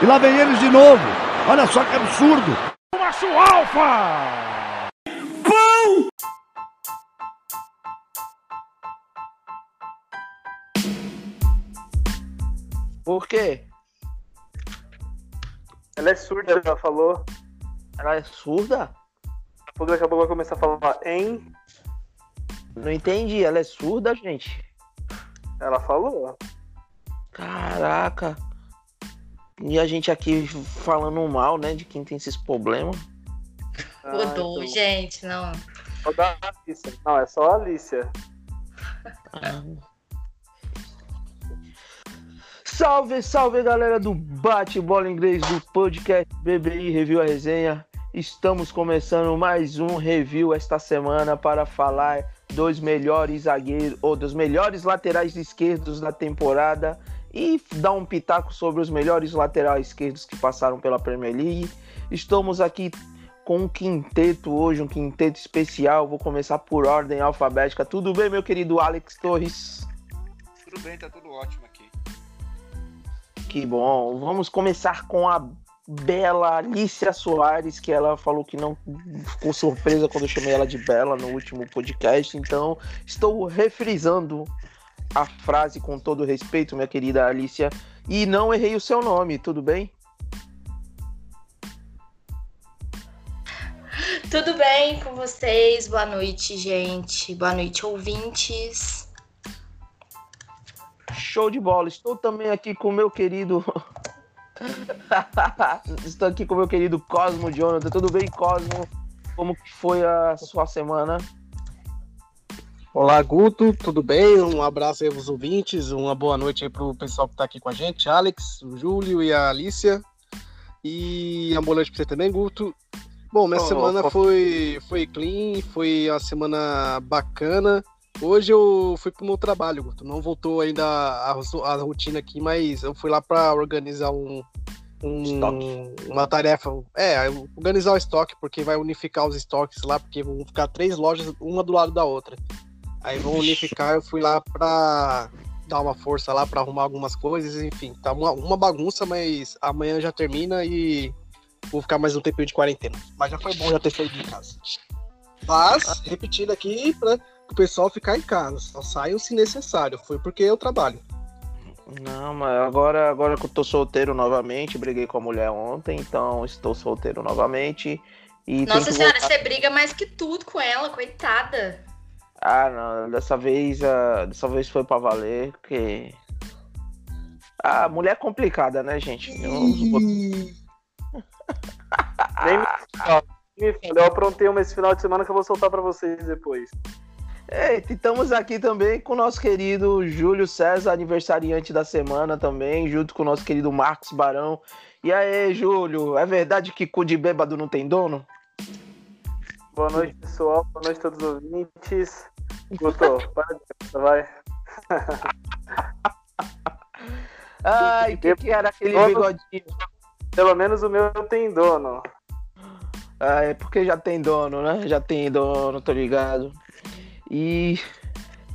E lá vem eles de novo. Olha só que absurdo. O macho alfa! Pão! Por quê? Ela é surda, já falou. Ela é surda? Daqui a pouco vai começar a falar em. Não entendi, ela é surda, gente? Ela falou. Caraca. E a gente aqui falando mal, né, de quem tem esses problemas. Ah, Mudou, então... gente, não. Só da Alicia. Não, é só a Alicia. Ah. Salve, salve galera do Bate Bola Inglês do podcast BBI Review a Resenha. Estamos começando mais um review esta semana para falar dos melhores zagueiros ou dos melhores laterais esquerdos da temporada e dar um pitaco sobre os melhores laterais esquerdos que passaram pela Premier League. Estamos aqui com um quinteto hoje, um quinteto especial. Vou começar por ordem alfabética. Tudo bem, meu querido Alex Torres? Tudo bem, tá tudo ótimo aqui. Que bom. Vamos começar com a bela Alicia Soares, que ela falou que não ficou surpresa quando eu chamei ela de Bela no último podcast. Então, estou refrisando a frase com todo respeito, minha querida Alicia. E não errei o seu nome, tudo bem? Tudo bem com vocês? Boa noite, gente. Boa noite, ouvintes. Show de bola. Estou também aqui com o meu querido. Estou aqui com o meu querido Cosmo Jonathan. Tudo bem, Cosmo? Como foi a sua semana? Olá, Guto, tudo bem? Um abraço aí aos ouvintes, uma boa noite aí pro pessoal que tá aqui com a gente, Alex, o Júlio e a Alicia. E uma boa noite pra você também, Guto. Bom, minha oh, semana oh. foi, foi clean, foi uma semana bacana. Hoje eu fui pro meu trabalho, não voltou ainda a, a rotina aqui, mas eu fui lá para organizar um, um uma tarefa. É, organizar o estoque, porque vai unificar os estoques lá, porque vão ficar três lojas, uma do lado da outra. Aí vão unificar, eu fui lá pra dar uma força lá para arrumar algumas coisas, enfim, tá uma, uma bagunça, mas amanhã já termina e vou ficar mais um tempinho de quarentena. Mas já foi bom já ter saído de casa. Mas, repetindo aqui, pra o pessoal ficar em casa. Só saiam se necessário. Foi porque eu trabalho. Não, mas agora, agora que eu tô solteiro novamente, briguei com a mulher ontem, então estou solteiro novamente. E Nossa senhora, voltar... você briga mais que tudo com ela, coitada. Ah, não, dessa vez, uh, dessa vez foi pra valer, porque. Ah, mulher é complicada, né, gente? Eu... Nem me fala, eu aprontei uma esse final de semana que eu vou soltar pra vocês depois. É, estamos aqui também com o nosso querido Júlio César, aniversariante da semana também, junto com o nosso querido Marcos Barão. E aí, Júlio, é verdade que cu de bêbado não tem dono? Boa noite, pessoal. Boa noite a todos os ouvintes. Gostou? vai. Ai, o que, que era aquele dono, bigodinho? Pelo menos o meu tem dono. Ah, é porque já tem dono, né? Já tem dono, tô ligado. E.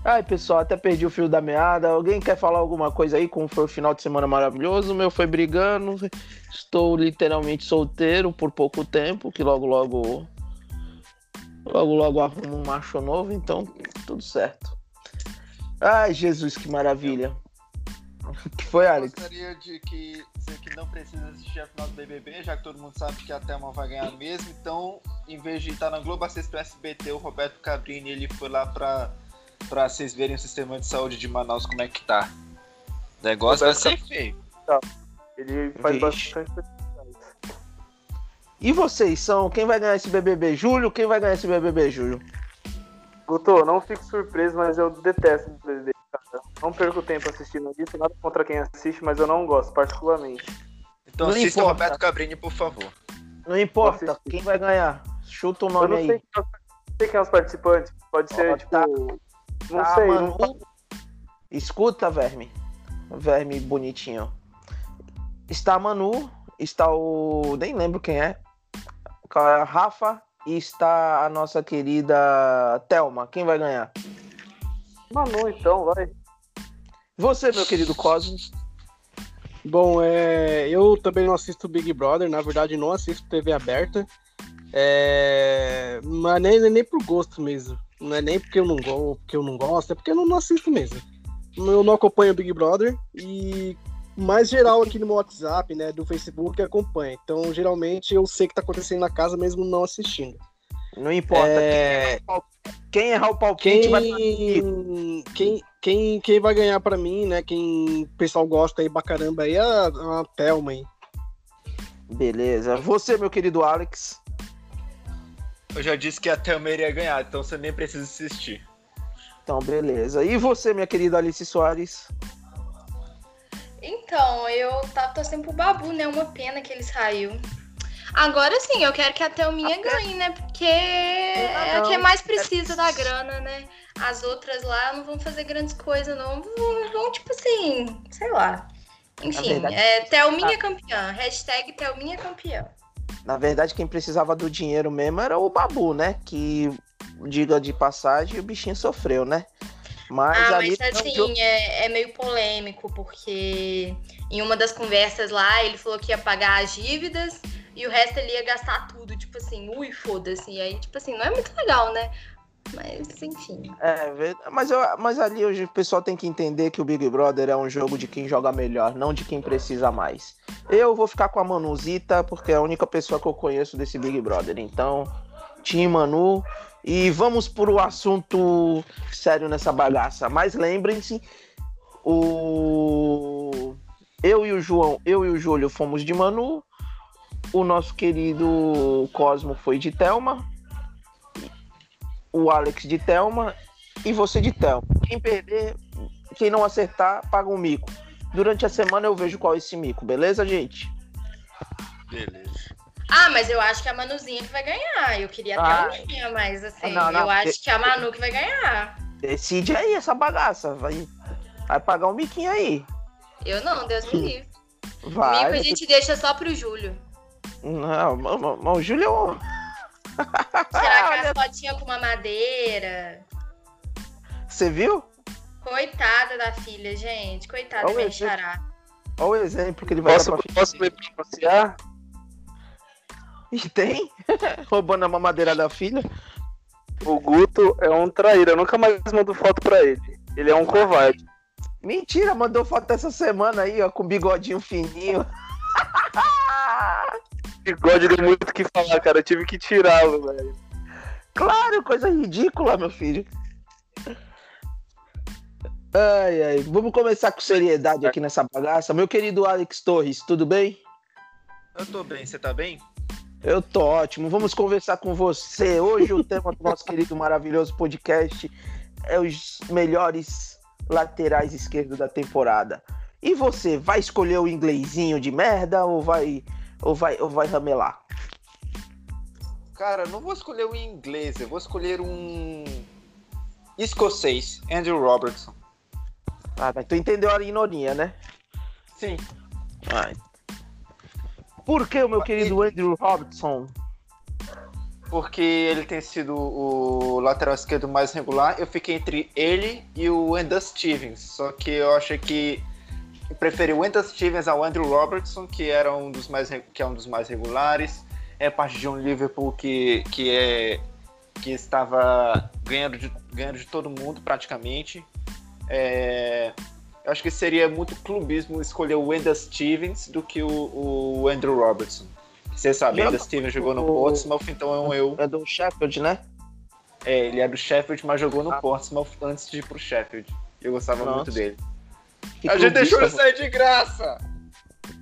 Ai, pessoal, até perdi o fio da meada. Alguém quer falar alguma coisa aí? Como foi o final de semana maravilhoso? O meu foi brigando. Estou literalmente solteiro por pouco tempo, que logo, logo. Logo, logo arrumo um macho novo, então tudo certo. Ai, Jesus, que maravilha. O que foi, Alex? Eu gostaria de que dizer que não precisa assistir a final do BBB, já que todo mundo sabe que a Thelma vai ganhar mesmo. Então, em vez de estar na Globo assistir o SBT, o Roberto Cabrini ele foi lá pra, pra vocês verem o sistema de saúde de Manaus como é que tá. O negócio vai ser feio. Tá. Ele faz Vixe. bastante e vocês são? Quem vai ganhar esse BBB? Júlio? Quem vai ganhar esse BBB, Júlio? Guto, não fique surpreso, mas eu detesto o BBB. Não perco tempo assistindo isso, nada contra quem assiste, mas eu não gosto, particularmente. Então não assista o Roberto Cabrini, por favor. Não importa, quem vai ganhar? Chuta o nome eu não aí. Sei, não sei quem é os participantes. Pode ser, tipo. Tá, não tá, sei. Mano. Não... Escuta, verme. Verme bonitinho. Está a Manu, está o. Nem lembro quem é. A Rafa e está a nossa querida Thelma. Quem vai ganhar? Manu, então, vai. Você, meu querido Cosmos. Bom, é, eu também não assisto Big Brother, na verdade não assisto TV aberta. É, mas nem, nem por gosto mesmo. Não é nem porque eu não, go porque eu não gosto, é porque eu não, não assisto mesmo. Eu não acompanho Big Brother e mais geral aqui no meu WhatsApp, né, do Facebook, acompanha. Então, geralmente, eu sei o que tá acontecendo na casa mesmo não assistindo. Não importa. É... Quem errar o palpite Quem, vai quem, quem, quem vai ganhar pra mim, né? Quem o pessoal gosta aí pra caramba aí é a, a Thelma aí. Beleza. Você, meu querido Alex. Eu já disse que a Thelma iria ganhar, então você nem precisa assistir. Então, beleza. E você, minha querida Alice Soares? Então, eu tava torcendo pro Babu, né? Uma pena que ele saiu. Agora sim, eu quero que a Thelminha ganhe, né? Porque é a que mais precisa da grana, né? As outras lá não vão fazer grandes coisas, não. Vão, vão, tipo assim, sei lá. Enfim, verdade- é Thelminha campeã. Hashtag Thelminha campeã. Na verdade, quem precisava do dinheiro mesmo era o Babu, né? Que, diga de passagem, o bichinho sofreu, né? Mas Ah, mas assim, é, é meio polêmico, porque em uma das conversas lá, ele falou que ia pagar as dívidas e o resto ele ia gastar tudo, tipo assim, ui, foda-se. E aí, tipo assim, não é muito legal, né? Mas, enfim. É, mas, eu, mas ali o pessoal tem que entender que o Big Brother é um jogo de quem joga melhor, não de quem precisa mais. Eu vou ficar com a Manuzita, porque é a única pessoa que eu conheço desse Big Brother. Então, Team Manu. E vamos pro assunto sério nessa bagaça. Mas lembrem-se, o eu e o João, eu e o Júlio fomos de Manu. O nosso querido Cosmo foi de Thelma. O Alex de Thelma e você de Thelma. Quem perder, quem não acertar, paga um mico. Durante a semana eu vejo qual é esse mico, beleza, gente? Beleza. Ah, mas eu acho que é a Manuzinha que vai ganhar. Eu queria Ah. a Thelminha, mas assim, Não, não, eu acho que é a Manu que vai ganhar. Decide aí essa bagaça. Vai, vai pagar um miquinho aí. Eu não, Deus me livre. Vai. Mico a gente deixa só pro Júlio. Não, mas- mas mas o Júlio é um- Tirar aquelas fotinhas com uma madeira. Você viu? Coitada da filha, gente. Coitada minha esse- xará. Olha o exemplo que ele vai Posso, dar pra posso me pronunciar? E tem? Roubando a mamadeira da filha. O Guto é um traíra. Eu nunca mais mando foto pra ele. Ele é um covarde. Mentira, mandou foto essa semana aí, ó, com bigodinho fininho. Bigode deu muito o que falar, cara. Eu tive que tirá-lo, velho. Claro, coisa ridícula, meu filho. Ai, ai. Vamos começar com seriedade aqui nessa bagaça. Meu querido Alex Torres, tudo bem? Eu tô bem, você tá bem? Eu tô ótimo. Vamos conversar com você. Hoje o tema do nosso querido maravilhoso podcast é os melhores laterais esquerdos da temporada. E você, vai escolher o inglesinho de merda ou vai ou vai ou vai ramelar? Cara, eu não vou escolher um inglês, eu vou escolher um escocês, Andrew Robertson. Ah, mas tu entendeu a ironia, né? Sim. Ai. Por que o meu querido Andrew Robertson? Porque ele tem sido o lateral esquerdo mais regular. Eu fiquei entre ele e o Enda Stevens. Só que eu achei que eu preferi o Enda Stevens ao Andrew Robertson, que era um dos mais que é um dos mais regulares. É parte de um Liverpool que, que é que estava ganhando de, ganhando de todo mundo praticamente. É, eu acho que seria muito clubismo escolher o Wendell Stevens do que o, o Andrew Robertson. Você sabe, Wendell Stevens jogou no Portsmouth, então eu, É do Sheffield, né? é, ele é do Sheffield, mas jogou no Ah. Portsmouth antes de ir pro Sheffield. Eu gostava Nossa. muito dele. Que A gente deixou ele sair de graça!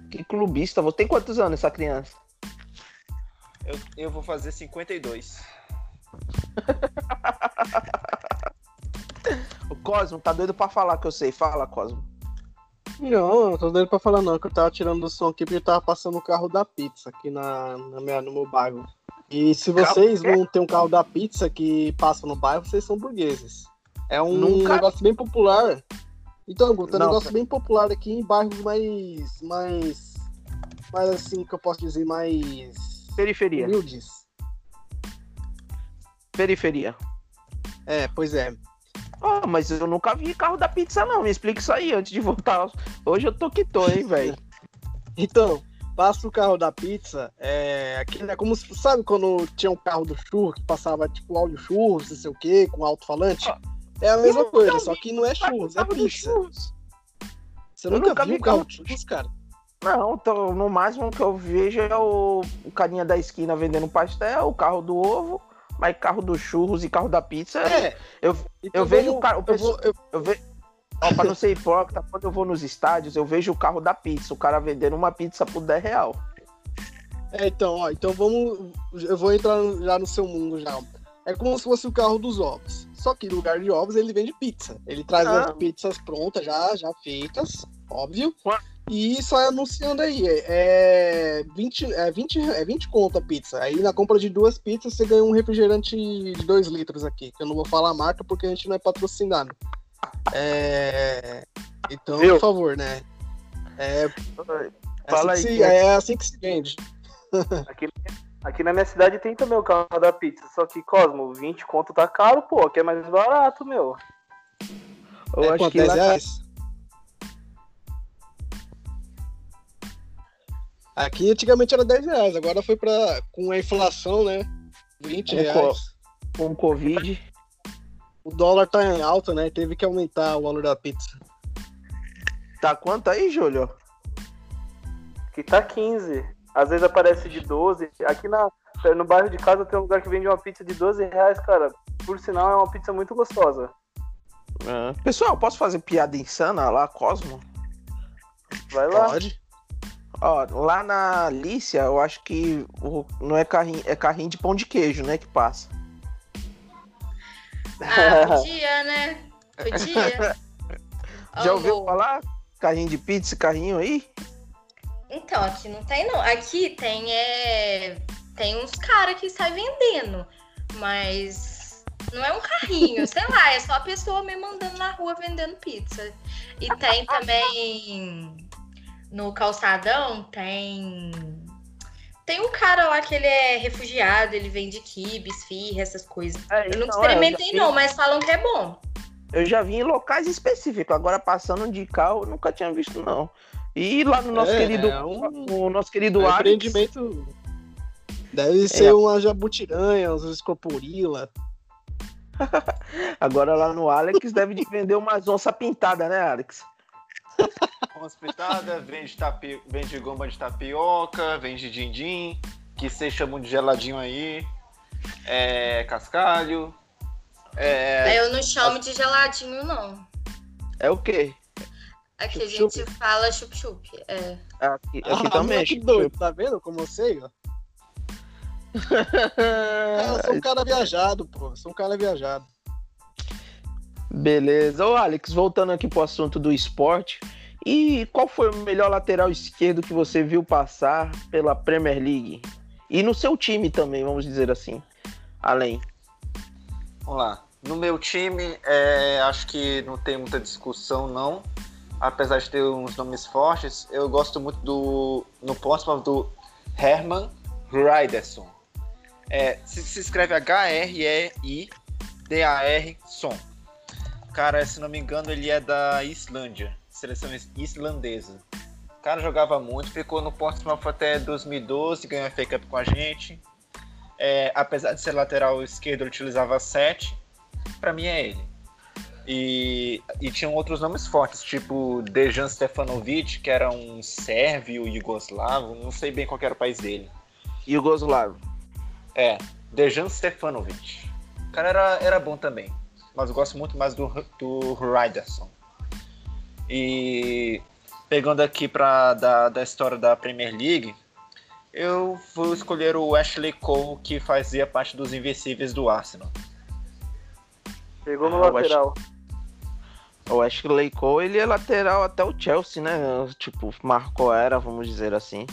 que clubista. Você tem quantos anos essa criança? Eu, eu vou fazer 52. O Cosmo tá doido pra falar que eu sei. Fala, Cosmo. Não, não tô dando pra falar não, que eu tava tirando do som aqui porque tava passando o carro da pizza aqui na, na minha, no meu bairro. E se vocês não tem um carro da pizza que passa no bairro, vocês são burgueses. É um Nunca- negócio bem popular. Então, Guto, é um Não, negócio bem popular aqui em bairros mais. mais. mais assim que eu posso dizer, mais. Periferia. humildes. Periferia. É, pois é. Oh, mas eu nunca vi carro da pizza, não. Me explica isso aí antes de voltar. Hoje eu tô que tô, hein, velho. Então, passa o carro da pizza, é, aquele, é como se, sabe quando tinha um carro do churro que passava tipo áudio churros, não sei o que, com alto-falante? É a mesma coisa, só que não é churros, é pizza. Você nunca, nunca viu vi carro de churros, cara? Não, então, no máximo que eu vejo é o, o carinha da esquina vendendo pastel, o carro do ovo, mas carro do churros e carro da pizza. É. Eu, Então eu vejo vamos- o cara. O eu pessoal, vou- eu- eu vejo. Ó, pra não ser hipócrita, quando eu vou nos estádios, eu vejo o carro da pizza, o cara vendendo uma pizza por 10 real. É, então, ó, então vamos. Eu vou entrar já no seu mundo já. É como se fosse o carro dos ovos. Só que no lugar de ovos ele vende pizza. Ele traz Ah. as pizzas prontas, já, já feitas, óbvio. E sai anunciando aí. É 20, é 20, é 20 conto a pizza. Aí na compra de duas pizzas você ganha um refrigerante de 2 litros aqui. Que eu não vou falar a marca porque a gente não é patrocinado. É. Então, Viu? por favor, né? É, é Fala assim aí, que se- que é- é assim que se vende. Aqui, aqui na minha cidade tem também o carro da pizza, só que, Cosmo, 20 conto tá caro, pô, aqui é mais barato, meu. Eu é acho que 10 lá, reais? Aqui antigamente era 10 reais, agora foi pra. com a inflação, né? 20 Com reais. com o Covid. O dólar tá em alta, né? Teve que aumentar o valor da pizza. Tá quanto aí, Júlio? Aqui tá 15. Às vezes aparece de 12. Aqui na, no bairro de casa tem um lugar que vende uma pizza de 12 reais, cara. Por sinal, é uma pizza muito gostosa. Ah. Pessoal, posso fazer piada insana lá, Cosmo? Vai lá. Pode? Ó, lá na Lícia, eu acho que o- não é carrinho, é carrinho de pão de queijo, né, que passa. Ah, podia, né? Podia. Já ouviu falar? Carrinho de pizza, carrinho aí? Então, aqui não tem, não. Aqui tem, é... tem uns caras que saem vendendo, mas não é um carrinho, sei lá, é só a pessoa me mandando na rua vendendo pizza. E tem também no calçadão, tem. Tem um cara lá que ele é refugiado, ele vende quibe, esfirra, essas coisas. É, Eu não então, é, experimentei, já vi- não, mas falam que é bom. Eu já vi em locais específicos, agora passando de carro, eu nunca tinha visto, não. E lá no nosso É, querido. é um- No nosso querido O Alex. empreendimento. Deve ser uma jabutiranha, uns escoporila. Agora lá no Alex deve de vender umas onça pintada, né, Alex? Hospitada, vende, tapi... vende goma de tapioca, vende din-din, que vocês chamam de geladinho aí, é, cascalho. É, Eu não chamo de geladinho, não. É o quê? Aqui a Chup-chup. gente fala chup-chup. É. Aqui, aqui Ah, também. moleque doido, tá vendo como eu sei, ó? É, eu sou um cara viajado, pô. eu Sou um cara viajado. Beleza. Ô, Alex, voltando aqui pro assunto do esporte. E qual foi o melhor lateral esquerdo que você viu passar pela Premier League? E no seu time também, vamos dizer assim. Além. Vamos lá. No meu time, é, acho que não tem muita discussão, não. Apesar de ter uns nomes fortes, eu gosto muito do. No Portsmouth do Herman Ryderson. É, se, se escreve H-R-E-I-D-A-R-Son. Cara, se não me engano, ele é da Islândia, seleção is- islandesa. O cara jogava muito, ficou no Portsmouth até 2012, ganhou a FA Cup com a gente. É, apesar de ser lateral esquerdo, ele utilizava 7. Pra mim é ele. E, e tinham outros nomes fortes, tipo Dejan Stefanovic, que era um sérvio iugoslavo, não sei bem qual era o país dele. Yugoslavo. É, Dejan Stefanovic. O cara era, era bom também, mas eu gosto muito mais do, do Ryderson. E pegando aqui pra, da, da história da Premier League, eu vou escolher o Ashley Cole, que fazia parte dos Invencíveis do Arsenal. Pegou no Ah, eu lateral. O Ashley Cole, ele é lateral até o Chelsea, né? Tipo, marcou a era, vamos dizer assim.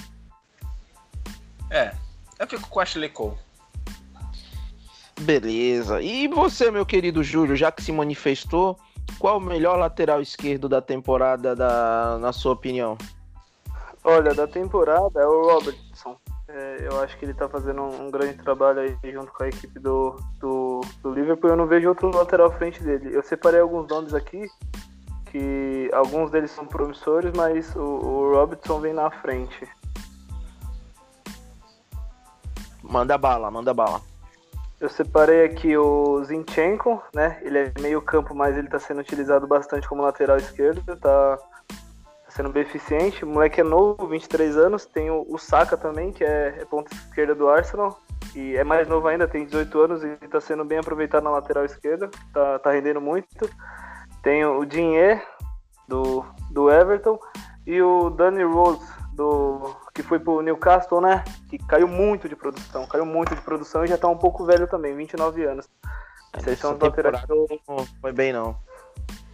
É, eu fico com o Ashley Cole. Beleza. E você, meu querido Júlio, já que se manifestou, qual o melhor lateral esquerdo da temporada, da, na sua opinião? Olha, da temporada é o Robertson. É, eu acho que ele tá fazendo um, um grande trabalho aí junto com a equipe do, do, do Liverpool. Eu não vejo outro lateral à frente dele. Eu separei alguns nomes aqui que alguns deles são promissores, mas o, o Robertson vem na frente. Manda bala, manda bala. Eu separei aqui o Zinchenko, né? Ele é meio campo, mas ele tá sendo utilizado bastante como lateral esquerdo, tá, sendo bem eficiente. O moleque é novo, 23 anos. Tem o, Saka também, que é, é ponta esquerda do Arsenal. E é mais novo ainda, tem 18 anos e tá sendo bem aproveitado na lateral esquerda. Tá, tá rendendo muito. Tem o Dinhe, do, do Everton. E o Danny Rose, do, que foi pro Newcastle, né? Que caiu muito de produção, caiu muito de produção e já tá um pouco velho também, 29 anos. Vocês são os laterais que eu... não foi bem não.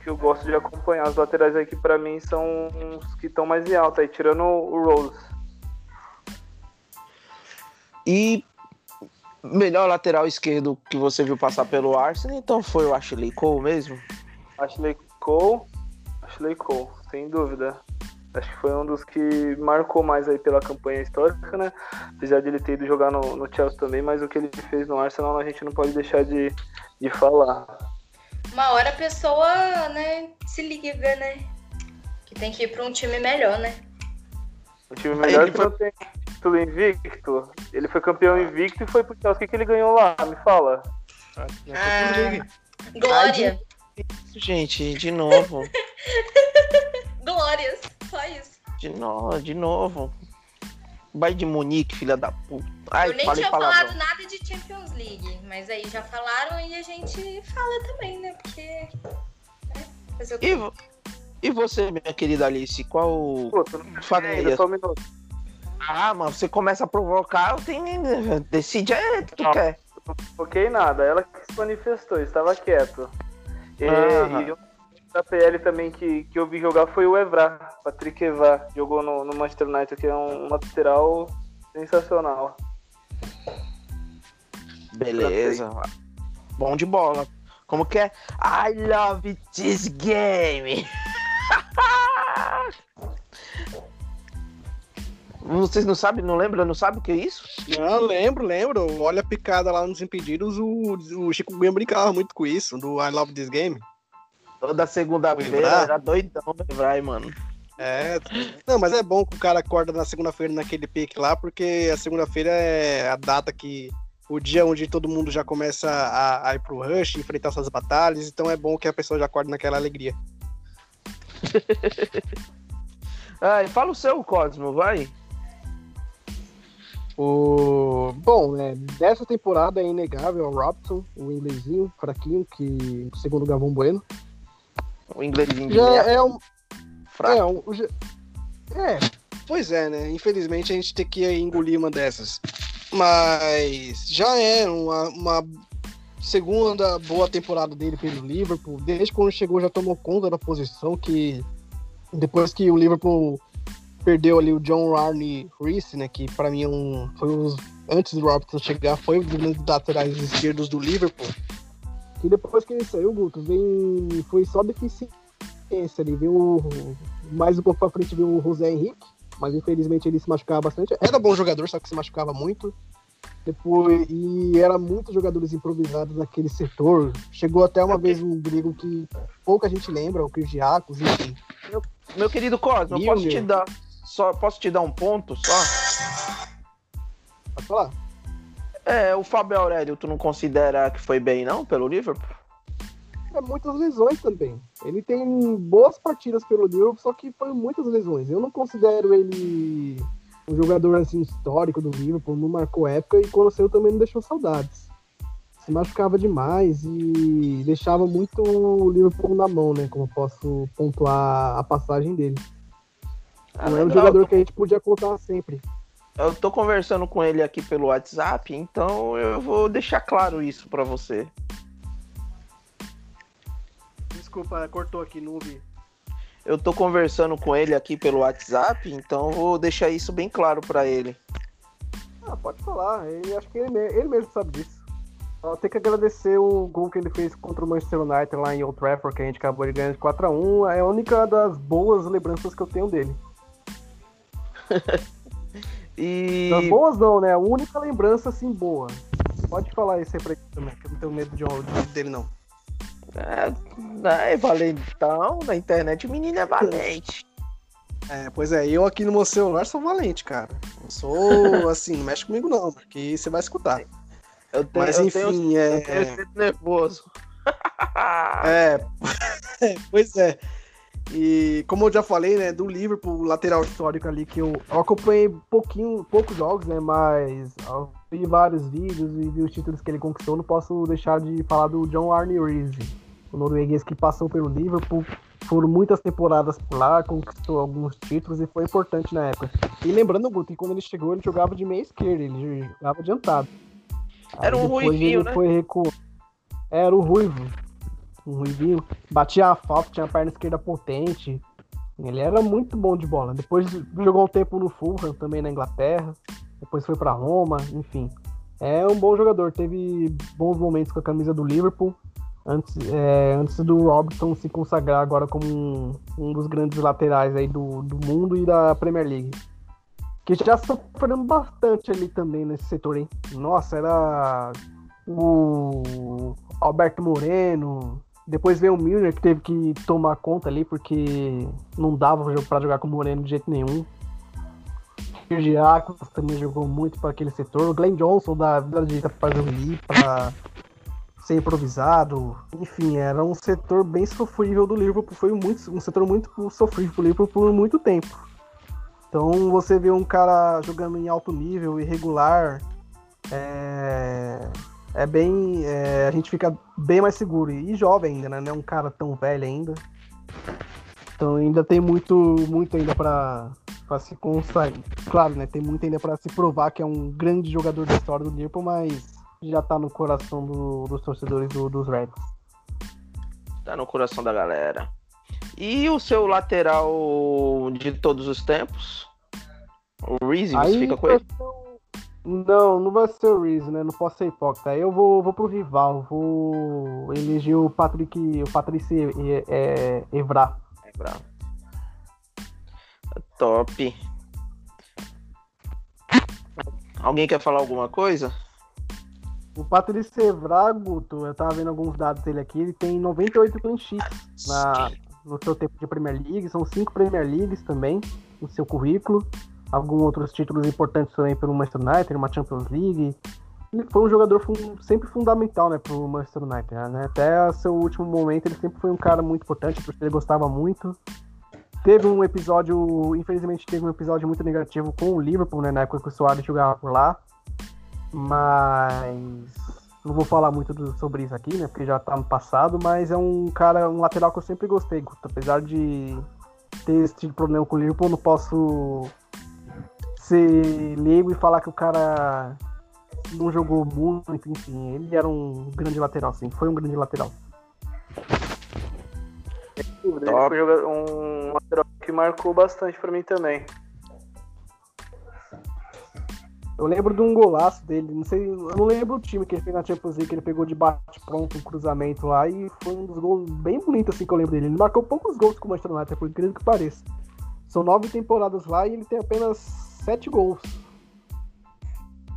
Que eu gosto de acompanhar. Os laterais aqui para mim são os que estão mais em alta aí, tirando o Rose. E melhor lateral esquerdo que você viu passar pelo Arsenal, então foi o Ashley Cole mesmo? Ashley Cole, Ashley Cole, sem dúvida. Acho que foi um dos que marcou mais aí pela campanha histórica, né? Apesar de ele ter ido jogar no, no Chelsea também, mas o que ele fez no Arsenal a gente não pode deixar de, de falar. Uma hora a pessoa, né, se liga, né? Que tem que ir para um time melhor, né? Um time melhor ele que foi... não tem título invicto. Ele foi campeão invicto e foi pro Chelsea. O que, que ele ganhou lá? Me fala. Ah, glória. Isso, gente, de novo. Glórias. Só isso. De novo, de novo. Vai de Munique, filha da puta. Ai, eu nem tinha palavrão. falado nada de Champions League, mas aí já falaram e a gente fala também, né? Porque. Né? E, e você, minha querida Alice, qual. Pô, Ainda, só um minuto. Ah, mas você começa a provocar, eu tenho. Decide é que tu não, quer. Não provoquei nada, ela que se manifestou, estava quieto. E, ah, e eu da PL também que, que eu vi jogar foi o Evra, Patrick Evra, jogou no, no Manchester United, que é um, um lateral sensacional. Beleza. Bom de bola. Como que é? I love this game. Vocês não sabem, não lembram, não sabem o que é isso? Não, lembro, lembro. Olha a picada lá nos impedidos, o, o Chico Guia brincava muito com isso, do I Love This Game. Toda segunda-feira era doidão lembrar, mano. É, não, mas é bom que o cara acorda na segunda-feira naquele pique lá, porque a segunda-feira é a data que. O dia onde todo mundo já começa a, a ir pro rush, enfrentar suas batalhas, então é bom que a pessoa já acorda naquela alegria. Ai, fala o seu, Cosmo, vai. O... Bom, né, dessa temporada é inegável o Robson, o inglesinho, fraquinho, que segundo o Gavão Bueno. O inglesinho de já é um. Fraco. É, um, é, pois é, né? Infelizmente a gente tem que engolir uma dessas. Mas já é uma, uma segunda boa temporada dele pelo Liverpool. Desde quando chegou já tomou conta da posição que depois que o Liverpool perdeu ali o John Arne Reese, né, que para mim é um, foi os antes do Robertson chegar, foi um dos laterais esquerdos do Liverpool. E depois que ele saiu, Guto, vem, foi só deficiência. Ele viu mais um pouco pra frente viu o José Henrique, mas infelizmente ele se machucava bastante. Era bom jogador, só que se machucava muito. Depois, e era muitos jogadores improvisados naquele setor. Chegou até uma vez um grego que pouca gente lembra, o Kirgiakos, enfim. Meu, meu querido Cosmo, eu posso te dar só posso te dar um ponto só? Pode falar. É, o Fábio Aurélio, tu não considera que foi bem, não, pelo Liverpool? É muitas lesões também. Ele tem boas partidas pelo Liverpool, só que foi muitas lesões. Eu não considero ele um jogador assim histórico do Liverpool, não marcou época e quando saiu também não deixou saudades. Se machucava demais e deixava muito o Liverpool na mão, né? Como posso pontuar a passagem dele. Ah, não é um jogador que a gente podia contar sempre eu tô conversando com ele aqui pelo WhatsApp, então eu vou deixar claro isso para você. Desculpa, cortou aqui, não ouvi. Eu tô conversando com ele aqui pelo WhatsApp, então vou deixar isso bem claro para ele. Ah, pode falar. Ele, acho que ele, ele mesmo sabe disso. Só tem que agradecer o gol que ele fez contra o Manchester United lá em Old Trafford, que a gente acabou de ganhar de 4x1. É a única das boas lembranças que eu tenho dele. E. Das boas não, né? A única lembrança assim boa. Pode falar isso aí pra ele também, que eu não tenho medo de, de dele, não. É, é valentão, na internet o menino é valente. É, pois é, eu aqui no meu celular sou valente, cara. Não sou assim, não mexe comigo não, porque você vai escutar. Eu tenho, Mas eu enfim, tenho, é. eu tenho nervoso. É, pois é. E como eu já falei, né, do Liverpool, lateral histórico ali, que eu, acompanhei pouquinho, poucos jogos, né, mas vi vários vídeos e vi os títulos que ele conquistou, não posso deixar de falar do John Arne Riise, o norueguês que passou pelo Liverpool, foram muitas temporadas por lá, conquistou alguns títulos e foi importante na época. E lembrando, Guto, que quando ele chegou, ele jogava de meia esquerda, ele jogava adiantado. Era um ruivinho, né? Foi. Era o ruivo. Um ruivinho. Batia a falta, tinha a perna esquerda potente. Ele era muito bom de bola. Depois jogou um tempo no Fulham, também na Inglaterra. Depois foi para Roma, enfim. É um bom jogador. Teve bons momentos com a camisa do Liverpool. Antes, é, antes do Robertson se consagrar agora como um, um dos grandes laterais aí do, do mundo e da Premier League. Que já sofrendo bastante ali também nesse setor, hein? Nossa, era o Alberto Moreno. Depois veio o Milner, que teve que tomar conta ali, porque não dava para jogar com o Moreno de jeito nenhum. O Giacos também jogou muito para aquele setor. O Glenn Johnson da Vila Direita para jogar para ser improvisado. Enfim, era um setor bem sofrível do Liverpool. Foi muito, um setor muito sofrível pro Liverpool por muito tempo. Então você vê um cara jogando em alto nível, irregular, é, é bem. é, a gente fica bem mais seguro. E jovem ainda, né? Não é um cara tão velho ainda. Então ainda tem muito, muito ainda para se consagrar. Claro, né? Tem muito ainda para se provar que é um grande jogador da história do Liverpool, mas já tá no coração do- dos torcedores do- dos Reds. Tá no coração da galera. E o seu lateral de todos os tempos? O Aí fica com ele? Não, não vai ser o Reese, né? Não posso ser hipócrita. Eu vou, vou pro rival, vou eleger o Patrick, o Patrice é, Evra. Bravo. Top. Alguém quer falar alguma coisa? O Patrice Evra, Guto, eu tava vendo alguns dados dele aqui, ele tem 98 clean sheets na, no seu tempo de Premier League, são cinco Premier Leagues também no seu currículo, alguns outros títulos importantes também pelo Manchester United, uma Champions League. Ele foi um jogador fun- sempre fundamental, né, pro Manchester United, né? Até seu último momento ele sempre foi um cara muito importante, porque ele gostava muito. Teve um episódio, infelizmente teve um episódio muito negativo com o Liverpool, né, na época que o Soares jogava por lá. Mas não vou falar muito do- sobre isso aqui, né? Porque já tá no passado, mas é um cara, um lateral que eu sempre gostei. Apesar de ter esse tipo de problema com o Liverpool, não posso ser leigo e falar que o cara não jogou muito, enfim. Ele era um grande lateral, sim. Foi um grande lateral. Ele foi um lateral que marcou bastante pra mim também. Eu lembro de um golaço dele, não sei, eu não lembro o time que ele fez na Champions League, que ele pegou de bate pronto um cruzamento lá e foi um dos gols bem bonitos assim que eu lembro dele. Ele marcou poucos gols com o Manchester United, por incrível que pareça. São nove temporadas lá e ele tem apenas sete gols.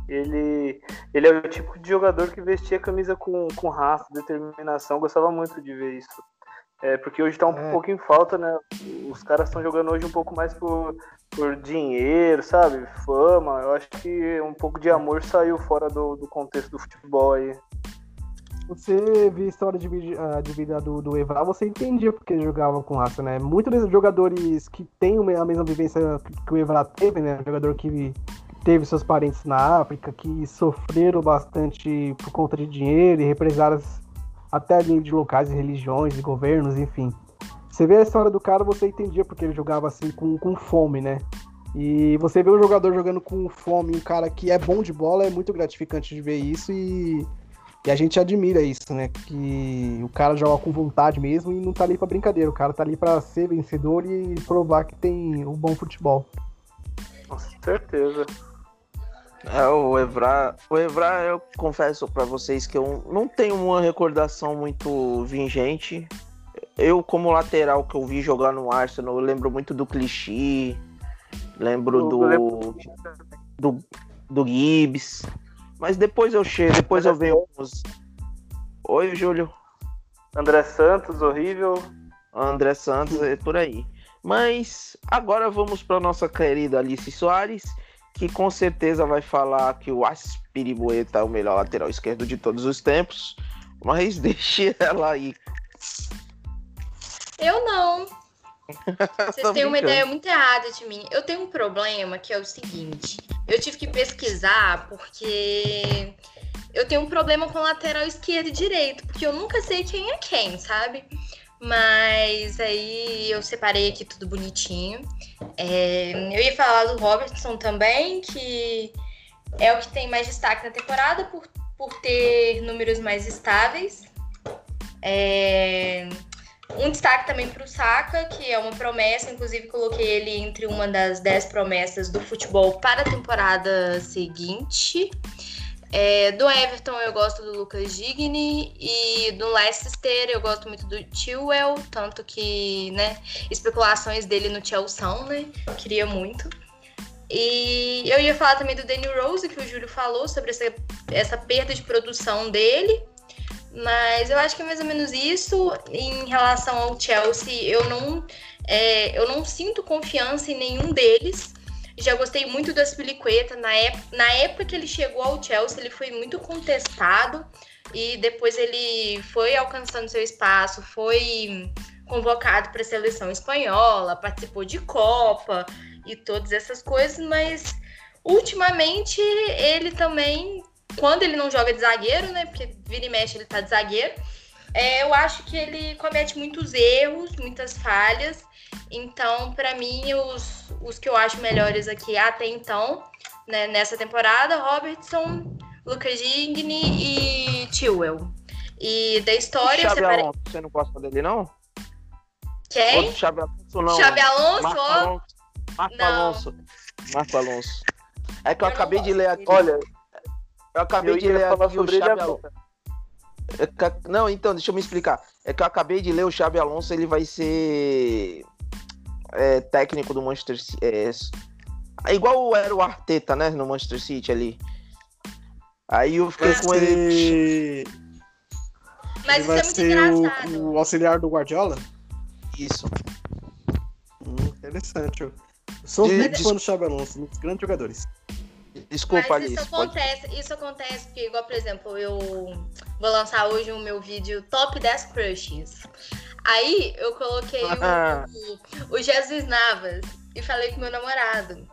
Ele, ele é o tipo de jogador que vestia a camisa com, com raça, determinação. Gostava muito de ver isso. É, porque hoje tá um É. pouco em falta, né? Os caras estão jogando hoje um pouco mais por, por dinheiro, sabe? Fama. Eu acho que um pouco de amor saiu fora do, do contexto do futebol aí. Você vê a história de, vida- ah, de vida do, do Evra, você entendia porque ele jogava com raça, né? Muitos desses jogadores que têm a mesma vivência que o Evra teve, né? Jogador que teve seus parentes na África, que sofreram bastante por conta de dinheiro e represárias até de locais religiões e governos, enfim. Você vê a história do cara, você entendia porque ele jogava assim com, com fome, né? E você vê um jogador jogando com fome, um cara que é bom de bola, é muito gratificante de ver isso e e a gente admira isso, né? Que o cara joga com vontade mesmo e não tá ali pra brincadeira. O cara tá ali pra ser vencedor e provar que tem um bom futebol. Com certeza. É, o Evra, o Evra, eu confesso pra vocês que eu não tenho uma recordação muito vingente. Eu, como lateral que eu vi jogar no Arsenal, eu lembro muito do Clichy, lembro Eu do, lembro- do, do Gibbs. Mas depois eu chego, depois eu venho. Oi, Júlio. André Santos, horrível. André Santos, é por aí. Mas agora vamos para nossa querida Alice Soares, que com certeza vai falar que o Aspiribueta é o melhor lateral esquerdo de todos os tempos. Mas deixe ela aí. Eu não. Vocês têm uma ideia muito errada de mim. Eu tenho um problema que é o seguinte: eu tive que pesquisar porque eu tenho um problema com lateral esquerdo e direito, porque eu nunca sei quem é quem, sabe? Mas aí eu separei aqui tudo bonitinho. É, eu ia falar do Robertson também, que é o que tem mais destaque na temporada por, por ter números mais estáveis. É, um destaque também para o Saka, que é uma promessa, inclusive coloquei ele entre uma das dez promessas do futebol para a temporada seguinte. É, do Everton eu gosto do Lucas Digny e do Leicester eu gosto muito do Chilwell, tanto que, né, especulações dele no Chelsea, né, queria muito. E eu ia falar também do Danny Rose, que o Júlio falou sobre essa, essa perda de produção dele, mas eu acho que é mais ou menos isso. Em relação ao Chelsea, eu não, é, eu não sinto confiança em nenhum deles. Já gostei muito do Aspilicueta. Na, na época que ele chegou ao Chelsea, ele foi muito contestado. E depois ele foi alcançando seu espaço, foi convocado para a seleção espanhola, participou de Copa e todas essas coisas, mas ultimamente ele também, quando ele não joga de zagueiro, né? Porque vira e mexe ele tá de zagueiro, é, eu acho que ele comete muitos erros, muitas falhas. Então, para mim, os, os que eu acho melhores aqui até então, né, nessa temporada, Robertson, Lucas Digny e Chilwell. E da história. Xabi separei... Alonso, você não gosta dele, não? Quem? Ou Xabi Alonso, não. Xabi Alonso? Marco Alonso. Marco. Alonso. Marco Alonso. É que eu, Eu acabei de ler aqui. Olha, eu acabei Eu de ler falar aqui o sobre ele Xabi agora. Alonso. É Não, então, deixa eu me explicar. É que eu acabei de ler o Xabi Alonso, ele vai ser é, técnico do Manchester City. É, é igual era o Arteta, né, no Manchester City ali. Aí eu fiquei Vai com ele. Mas ele isso vai é muito ser engraçado. o, o auxiliar do Guardiola? Isso. Hum, interessante. Eu sou muito fã do Xabi Alonso, um dos grandes jogadores. Desculpa, Mas Alice. isso pode- acontece, isso acontece porque, igual, por exemplo, eu vou lançar hoje o meu vídeo Top 10 Crushes. Aí eu coloquei o, o Jesus Navas e falei com meu namorado.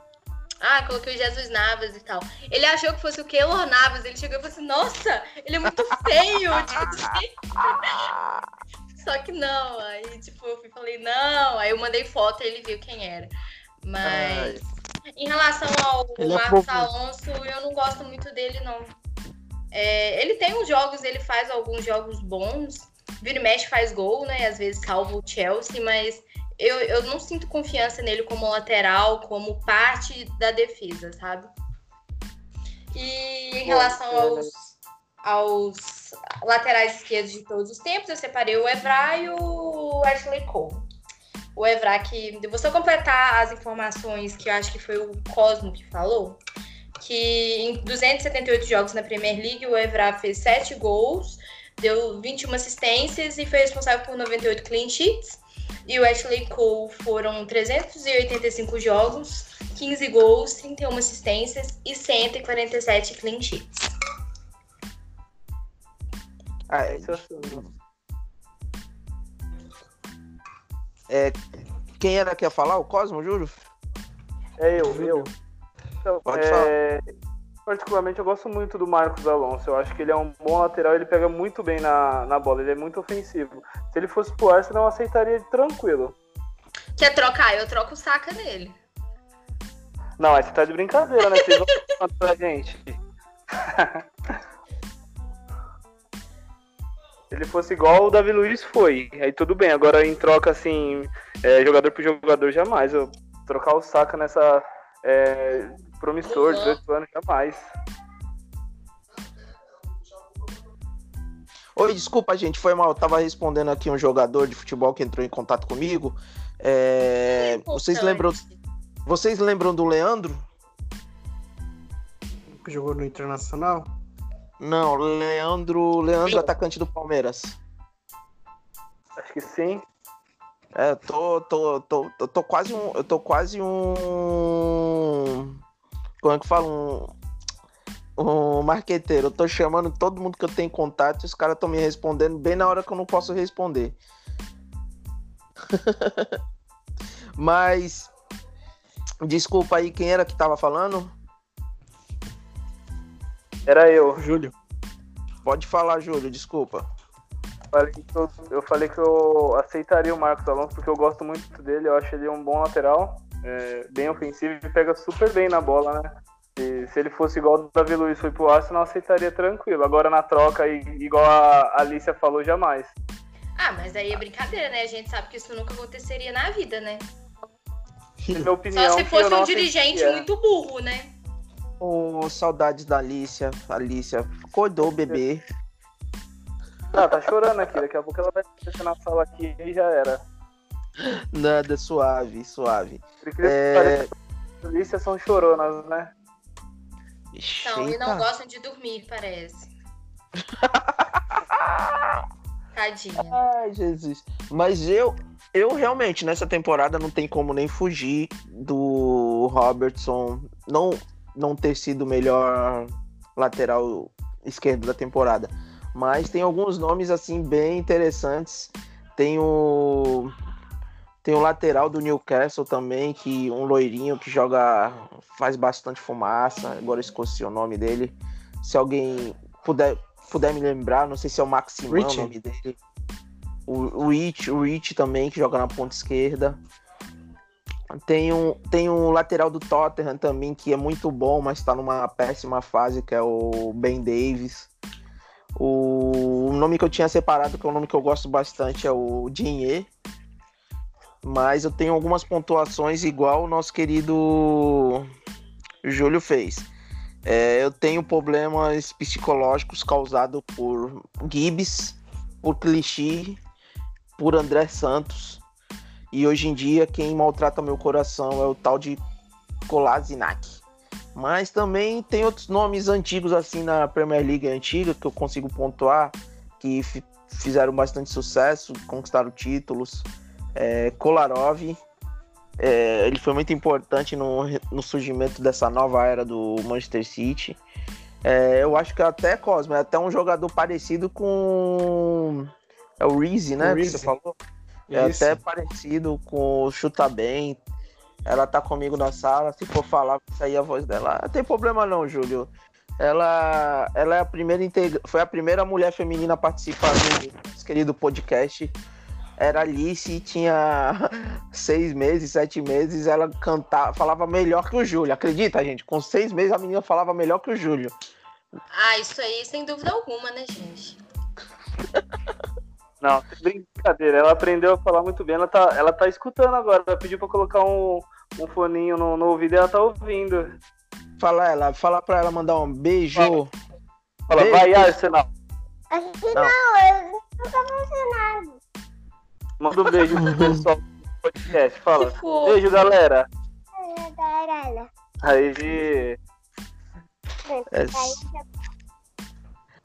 Ah, coloquei o Jesus Navas e tal. Ele achou que fosse o Keylor Navas. Ele chegou e falou assim: Nossa, ele é muito feio. tipo assim. Só que não. Aí, tipo, eu falei: Não. Aí eu mandei foto e ele viu quem era. Mas. Em relação ao Ele é Marcos fofo. Alonso, eu não gosto muito dele, não. É, ele tem uns jogos, ele faz alguns jogos bons. Vira e mexe faz gol, né? Às vezes salva o Chelsea, mas eu, eu não sinto confiança nele como lateral, como parte da defesa, sabe? E em relação é, aos, aos laterais esquerdos de todos os tempos, eu separei o Evra e o Ashley Cole. O Evra que. Eu vou só completar as informações que eu acho que foi o Cosmo que falou. Que em 278 jogos na Premier League, o Evra fez 7 gols, deu 21 assistências e foi responsável por 98 clean sheets. E o Ashley Cole foram 385 jogos, 15 gols, 31 assistências e 147 clean sheets. Ah, É isso assim. É, quem era que ia falar? O Cosmo, Júlio? É eu, eu. Então, Pode é, Particularmente eu gosto muito do Marcos Alonso. Eu acho que ele é um bom lateral, ele pega muito bem na, na bola, ele é muito ofensivo. Se ele fosse pro Arsenal, eu aceitaria ele tranquilo. Quer trocar? Eu troco o saca nele. Não, aí você tá de brincadeira, né? Vocês vão pra gente. Se ele fosse igual o Davi Luiz foi, aí tudo bem. Agora em troca, assim, é, jogador por jogador, jamais. Eu trocar o saca nessa é, promissor, Uhum. 18 anos, jamais. Oi, desculpa, gente, foi mal. Eu tava respondendo aqui um jogador de futebol que entrou em contato comigo. É, vocês lembram, vocês lembram do Leandro? Que jogou no Internacional. Não, Leandro, Leandro, atacante do Palmeiras. que sim. É, eu tô, tô, tô, tô, tô quase um. Eu tô quase um. Como é que fala? Um, um marqueteiro. Eu tô chamando todo mundo que eu tenho contato e os caras estão me respondendo bem na hora que eu não posso responder. Mas. Desculpa aí, quem era que tava falando? Era eu. Júlio. Pode falar, Júlio, desculpa. Falei eu, eu falei que eu aceitaria o Marcos Alonso porque eu gosto muito dele, eu acho ele um bom lateral, é, bem ofensivo e pega super bem na bola, né? E se ele fosse igual o Davi Luiz foi pro Arsenal, eu aceitaria tranquilo. Agora na troca, igual a Alicia falou, jamais. Ah, mas aí é brincadeira, né? A gente sabe que isso nunca aconteceria na vida, né? Minha opinião, Só se fosse um dirigente aceitaria. muito burro, né? Ô, saudades da Alicia. Alicia, acordou o bebê. Não, tá chorando aqui. Daqui a pouco ela vai descer na sala aqui e já era. Nada, suave, suave. É... Alicia são choronas, né? Ixi, Não, e não gostam de dormir, parece. Tadinha. Ai, Jesus. Mas eu, eu realmente, nessa temporada, não tem como nem fugir do Robertson não, não ter sido o melhor lateral esquerdo da temporada. Mas tem alguns nomes, assim, bem interessantes. Tem o... Tem o lateral do Newcastle também, que um loirinho que joga, faz bastante fumaça. Agora eu esqueci o nome dele. Se alguém puder, puder me lembrar, não sei se é o Maximão o nome dele. O, o Rich, o Rich também, que joga na ponta esquerda. Tem um, tem um lateral do Tottenham também, que é muito bom, mas está numa péssima fase, que é o Ben Davis. O, o nome que eu tinha separado, que é um nome que eu gosto bastante, é o Dinhe. Mas eu tenho algumas pontuações igual o nosso querido Júlio fez. É, eu tenho problemas psicológicos causados por Gibbs, por Clichy, por André Santos. E hoje em dia quem maltrata meu coração é o tal de Kolasinac. Mas também tem outros nomes antigos assim na Premier League antiga que eu consigo pontuar, que fi- fizeram bastante sucesso, conquistaram títulos. É, Kolarov, é, ele foi muito importante no, no surgimento dessa nova era do Manchester City. É, eu acho que até Cosmo é até um jogador parecido com é o Reese, né? O Que você falou. É Isso. até parecido com o Chuta Bem. Ela tá comigo na sala. Se for falar, sair a voz dela. Não tem problema não, Júlio. Ela, ela é a primeira integra... foi a primeira mulher feminina a participar do nosso querido podcast. Era Alice e tinha seis meses, sete meses. Ela cantava, falava melhor que o Júlio. Acredita, gente? Com seis meses a menina falava melhor que o Júlio. Ah, isso aí, sem dúvida alguma, né, gente? Não, brincadeira. Ela aprendeu a falar muito bem. Ela tá, ela tá escutando agora. Ela pediu pra colocar um, um foninho no, no ouvido e ela tá ouvindo. Fala ela, fala pra ela mandar um beijo. Fala, Beijo. vai, Arsenal. Acho que Não. não, eu não tá funcionando. Manda um beijo pro pessoal do podcast. Fala. Beijo, galera. Aí. Essa-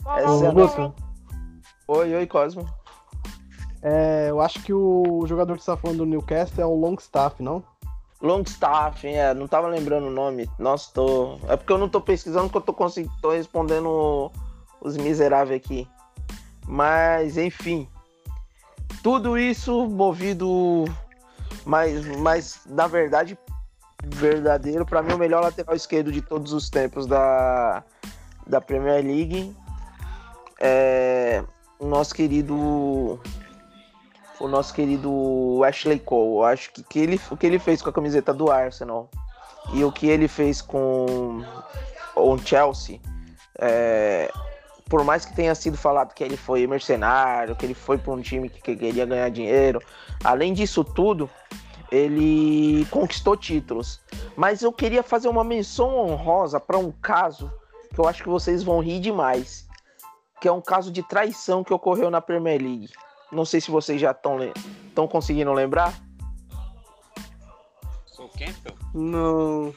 Aí, Essa é Guto, Oi, oi, Cosmo. É, eu acho que o jogador que você tá falando do Newcastle é o Longstaff, não? Longstaff? É, não tava lembrando o nome. Nossa, tô. É porque eu não tô pesquisando que eu tô conseguindo. tô respondendo os miseráveis aqui. Mas, enfim. Tudo isso movido. Mas, mas na verdade, verdadeiro, pra mim, o melhor lateral esquerdo de todos os tempos da, da Premier League é o nosso querido o nosso querido Ashley Cole. Eu acho que, que ele, o que ele fez com a camiseta do Arsenal e o que ele fez com o Chelsea, é, por mais que tenha sido falado que ele foi mercenário, que ele foi para um time que, que queria ganhar dinheiro, além disso tudo, ele conquistou títulos. Mas eu queria fazer uma menção honrosa para um caso que eu acho que vocês vão rir demais, que é um caso de traição que ocorreu na Premier League. Não sei se vocês já estão conseguindo lembrar. Sou Campbell? Não.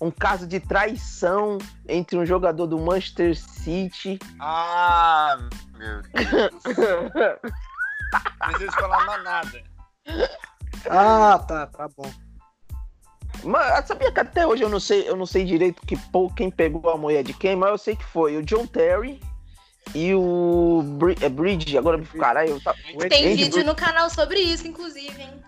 Um caso de traição entre um jogador do Manchester City. Ah, meu Deus. Preciso falar mais nada. Ah, tá, tá bom. Mas sabia que até hoje eu não sei, eu não sei direito que, pô, quem pegou a mulher de quem, mas eu sei que foi o John Terry e o Bri é, Bridge. Agora, caralho, eu tá... Tem Andy vídeo no canal sobre isso, inclusive, hein?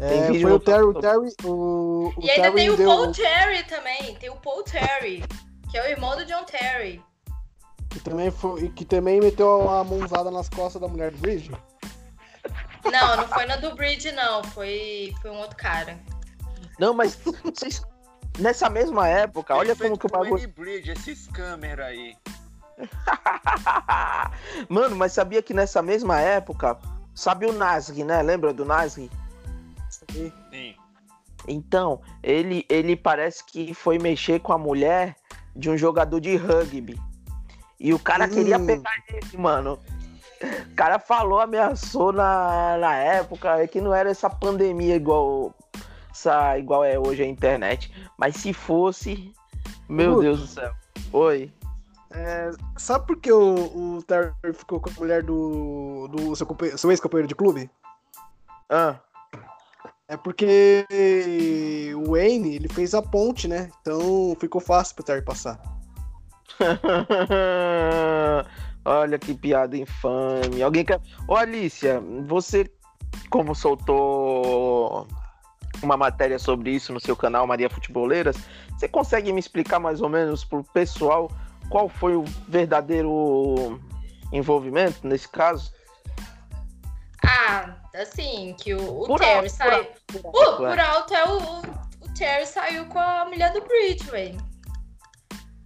É, vídeo foi o Terry, o Terry, o, o E ainda Terry tem o deu, Paul Terry também. Tem o Paul Terry, que é o irmão do John Terry. que também foi, que também meteu a mãozada nas costas da mulher do Bridge. Não, não foi na do Bridge, não. Foi, foi um outro cara. Não, mas vocês- nessa mesma época, olha como que o bagulho. Bridge, esse scammer aí. Mano, mas sabia que nessa mesma época, sabe o Nasri, né? Lembra do Nasri? Sim. Então, ele, ele parece que foi mexer com a mulher de um jogador de rugby. E o cara Hum. queria pegar ele, mano. O cara falou, ameaçou na, na época, é que não era essa pandemia igual, essa, igual é hoje a internet. Mas se fosse, meu. Deus do céu. Oi. Sabe por que o, o Terry ficou com a mulher do, do seu, seu ex-companheiro de clube? Ah. É porque o Wayne, ele fez a ponte, né? Então ficou fácil pro Terry passar. Olha que piada infame. Alguém quer. Ô Alicia, você, como soltou uma matéria sobre isso no seu canal Maria Futeboleiras, você consegue me explicar mais ou menos pro pessoal qual foi o verdadeiro envolvimento nesse caso? Ah, assim, que o, o Por Terry alto, saiu. por Uh, alto, por é. alto é o, o, o Terry saiu com a mulher do Bridge, velho.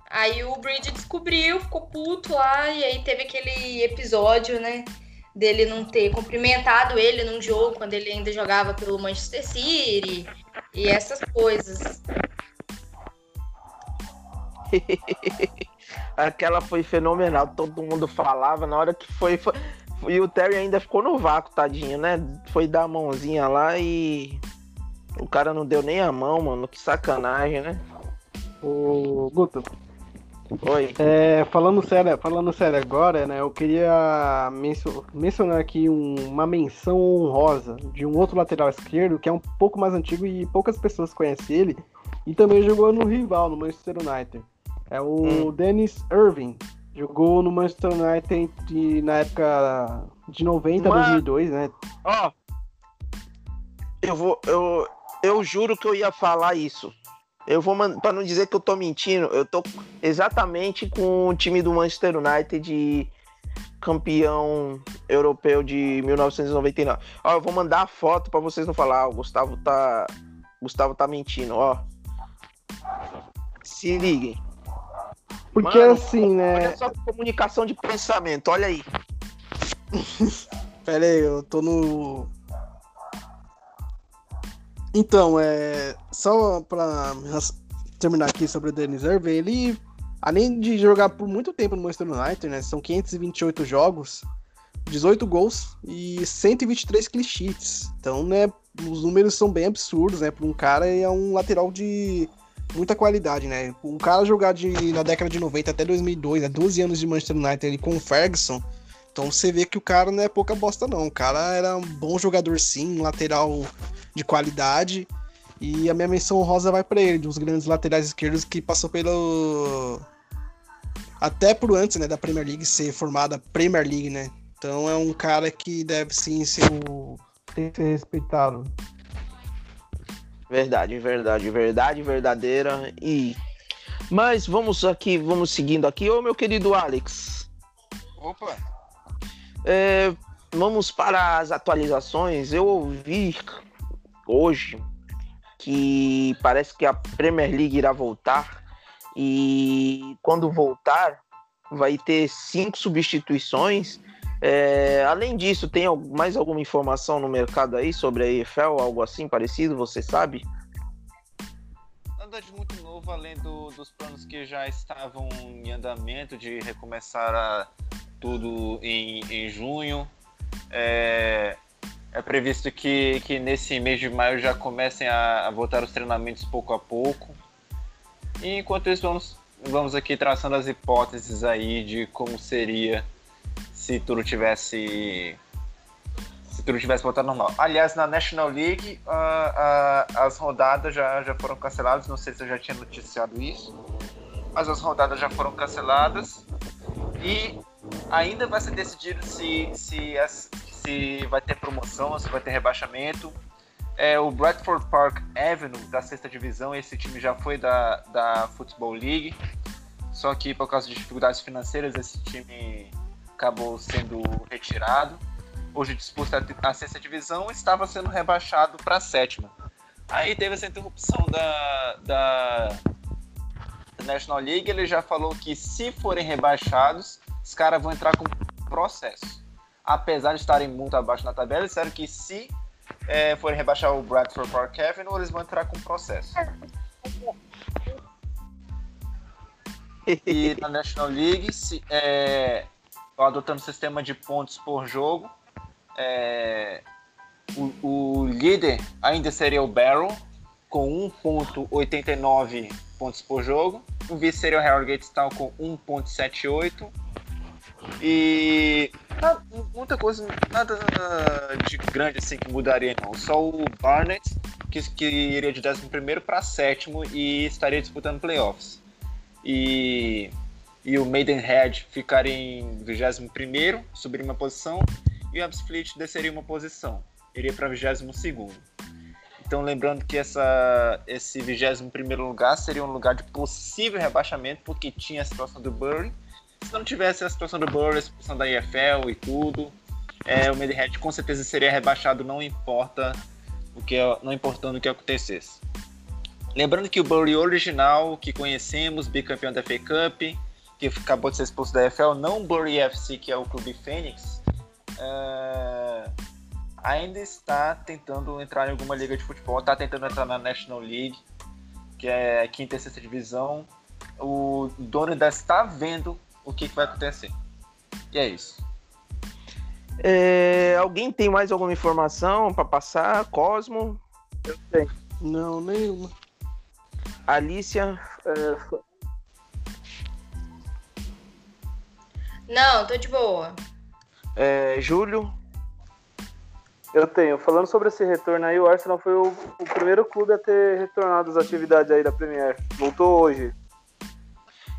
Aí o Bridge descobriu, ficou puto lá, e aí teve aquele episódio, né? Dele não ter cumprimentado ele num jogo quando ele ainda jogava pelo Manchester City e essas coisas. Aquela foi fenomenal, todo mundo falava, na hora que foi, foi- E o Terry ainda ficou no vácuo, tadinho, né? Foi dar a mãozinha lá e. O cara não deu nem a mão, mano. Que sacanagem, né? Ô, Guto, Oi. é, falando sério, falando sério agora, né? Eu queria mencio- mencionar aqui um- uma menção honrosa de um outro lateral esquerdo que é um pouco mais antigo e poucas pessoas conhecem ele. E também jogou no rival, no Manchester United. É o Dennis Irving. Jogou no Manchester United de- na época de 90 a Mano. 2002, né? Ó. Eu vou. Eu, eu juro que eu ia falar isso. Eu vou. Pra não dizer que eu tô mentindo, eu tô exatamente com o time do Manchester United campeão europeu de 1999. Ó, eu vou mandar a foto pra vocês não falar. Ah, o Gustavo tá. Gustavo tá mentindo, ó. Se liguem. Porque Mano, assim, né? Olha só comunicação de pensamento, olha aí. Pera aí, eu tô no. Então, é. Só pra terminar aqui sobre o Dennis Irving, ele, além de jogar por muito tempo no Manchester United, né? São 528 jogos, 18 gols e 123 clean sheets. Então, né? Os números são bem absurdos, né? Para um cara e é um lateral de muita qualidade, né? Um cara jogar de, na década de 90 até 2002, né? 12 anos de Manchester United com o Ferguson. Então você vê que o cara não é pouca bosta, não. O cara era um bom jogador, sim, um lateral de qualidade. E a minha menção honrosa vai pra ele, de uns grandes laterais esquerdos que passou pelo. Até por antes, né, da Premier League ser formada Premier League, né? Então é um cara que deve sim ser o. Tem que ser respeitado. Verdade, verdade, verdade, verdadeira. E. Mas vamos aqui, vamos seguindo aqui. Ô meu querido Alex. Opa, é, vamos para as atualizações. Eu ouvi hoje que parece que a Premier League irá voltar. E quando voltar, vai ter cinco substituições. É, além disso, tem mais alguma informação no mercado aí sobre a EFL, algo assim parecido? Você sabe? nada de muito novo além do- dos planos que já estavam em andamento de recomeçar a- tudo em, em junho. É, é previsto que, que nesse mês de maio já comecem a, a voltar os treinamentos pouco a pouco. E enquanto isso, vamos, vamos aqui traçando as hipóteses aí de como seria se tudo tivesse tudo tivesse voltado normal. Aliás, na National League, uh, uh, as rodadas já, já foram canceladas. Não sei se eu já tinha noticiado isso, mas as rodadas já foram canceladas e ainda vai ser decidido se, se, se vai ter promoção, se vai ter rebaixamento. É, o Bradford Park Avenue, da sexta divisão, esse time já foi da, da Football League, só que por causa de dificuldades financeiras, esse time acabou sendo retirado. Hoje disputa a sexta divisão, estava sendo rebaixado para a sétima. Aí teve essa interrupção da, da, da National League, ele já falou que se forem rebaixados, os caras vão entrar com processo. Apesar de estarem muito abaixo na tabela, eles disseram que se é, forem rebaixar o Bradford Park Avenue, eles vão entrar com processo. E na National League, se, é, adotando sistema de pontos por jogo, é, o, o, líder ainda seria o Barrow, com 1.89 pontos por jogo. O vice seria o Harrogate Town com 1.78 e muita coisa, nada de grande assim que mudaria não. Só o Barnett, que, que iria de 11 para sétimo e estaria disputando playoffs. E, e o Maidenhead ficaria em 21, subiria uma posição, e o Absfleet desceria uma posição, iria para 22. Então, lembrando que essa, esse 21 lugar seria um lugar de possível rebaixamento, porque tinha a situação do Bury se não tivesse a situação do Burrow, a situação da EFL e tudo, é, o Maidenhead com certeza seria rebaixado, não importa o que não importando o que acontecesse. Lembrando que o Bury original que conhecemos, bicampeão da FA Cup, que acabou de ser expulso da EFL, não o Bury FC, que é o clube Fênix, uh, ainda está tentando entrar em alguma liga de futebol, está tentando entrar na National League, que é a quinta e sexta divisão. O dono ainda está vendo o que, que vai acontecer. E é isso. É, alguém tem mais alguma informação para passar? Cosmo? Eu tenho. Não, nenhuma. Alicia? É... Não, tô de boa. É, Júlio? Eu tenho. Falando sobre esse retorno aí, o Arsenal foi o, o primeiro clube a ter retornado às atividades aí da Premier. Voltou hoje.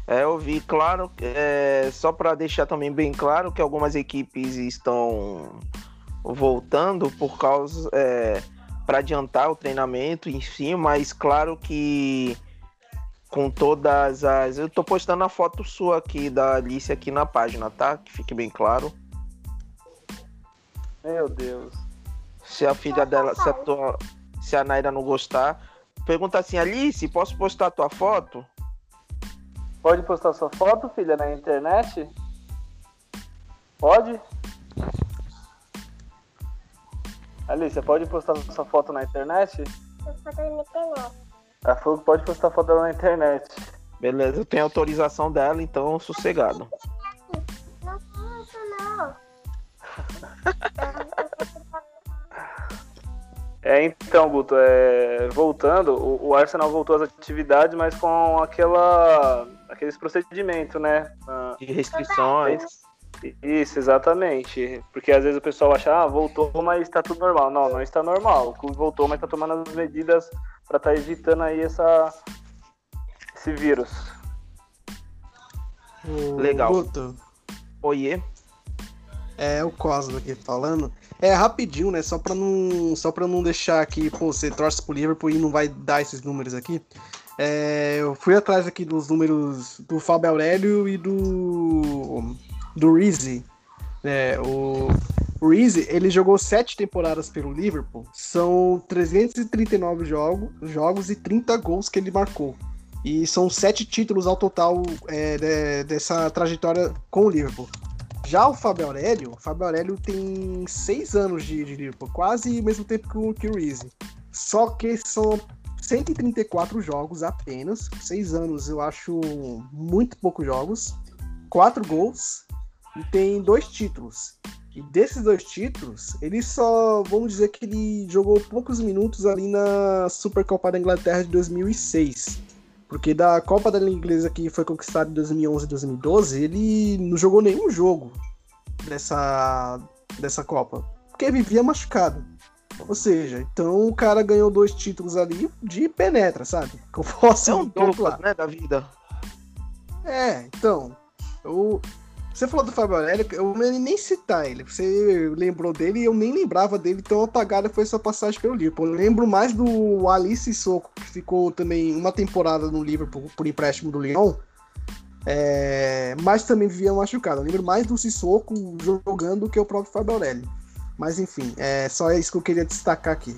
É, eu vi, claro, é, só para deixar também bem claro que algumas equipes estão voltando por causa é, para adiantar o treinamento em si, mas claro que com todas as. Eu tô postando a foto sua aqui da Alice aqui na página, tá? Que fique bem claro. Meu Deus. Se a filha dela, se a, tua, se a Naira não gostar, pergunta assim, Alice, posso postar a tua foto? Pode postar sua foto, filha, na internet? Pode? Alicia, pode postar sua foto na internet? Foto na internet. Ela falou que pode postar foto dela na internet. Beleza, eu tenho autorização dela, então sossegado. Não posso, não. É, então, Guto, é, voltando, o, o, Arsenal voltou às atividades, mas com aquela, aqueles procedimentos, né? De restrições. Isso, exatamente. Porque às vezes o pessoal acha, ah, voltou, mas está tudo normal. Não, não está normal. O clube voltou, mas está tomando as medidas para estar tá evitando aí essa, esse vírus. Legal. Guto. Oiê. É o Cosmo aqui falando. É rapidinho, né? Só pra não, só pra não deixar aqui, pô, você torce pro Liverpool e não vai dar esses números aqui. É, eu fui atrás aqui dos números do Fábio Aurélio e do do Reese. É, o, o Reese, ele jogou sete temporadas pelo Liverpool. São 339 jogo, jogos e 30 gols que ele marcou. E são sete títulos ao total é, de, dessa trajetória com o Liverpool. Já o Fábio Aurélio, o Fábio Aurélio tem seis anos de, de Liverpool, quase o mesmo tempo que o, que o. Só que são 134 jogos apenas. Seis anos eu acho muito poucos jogos. Quatro gols e tem dois títulos. E desses dois títulos, ele só, vamos dizer que ele jogou poucos minutos ali na Supercopa da Inglaterra de 2006. Porque da Copa da Liga Inglesa que foi conquistada em 2011 e 2012, ele não jogou nenhum jogo dessa, dessa Copa. porque vivia machucado. Ou seja, então o cara ganhou dois títulos ali de penetra, sabe? Que eu posso É um. Douglas, né, da vida. É, então. Eu, você falou do Fábio Aurélio, eu nem citar ele. Você lembrou dele e eu nem lembrava dele, tão apagada foi essa passagem pelo Liverpool. Eu lembro mais do Alice Soco, que ficou também uma temporada no Liverpool por empréstimo do Lyon. É, mas também vivia machucado. Eu lembro mais do Sissoko jogando do que o próprio Fábio Aurélio. Mas enfim, é só isso que eu queria destacar aqui.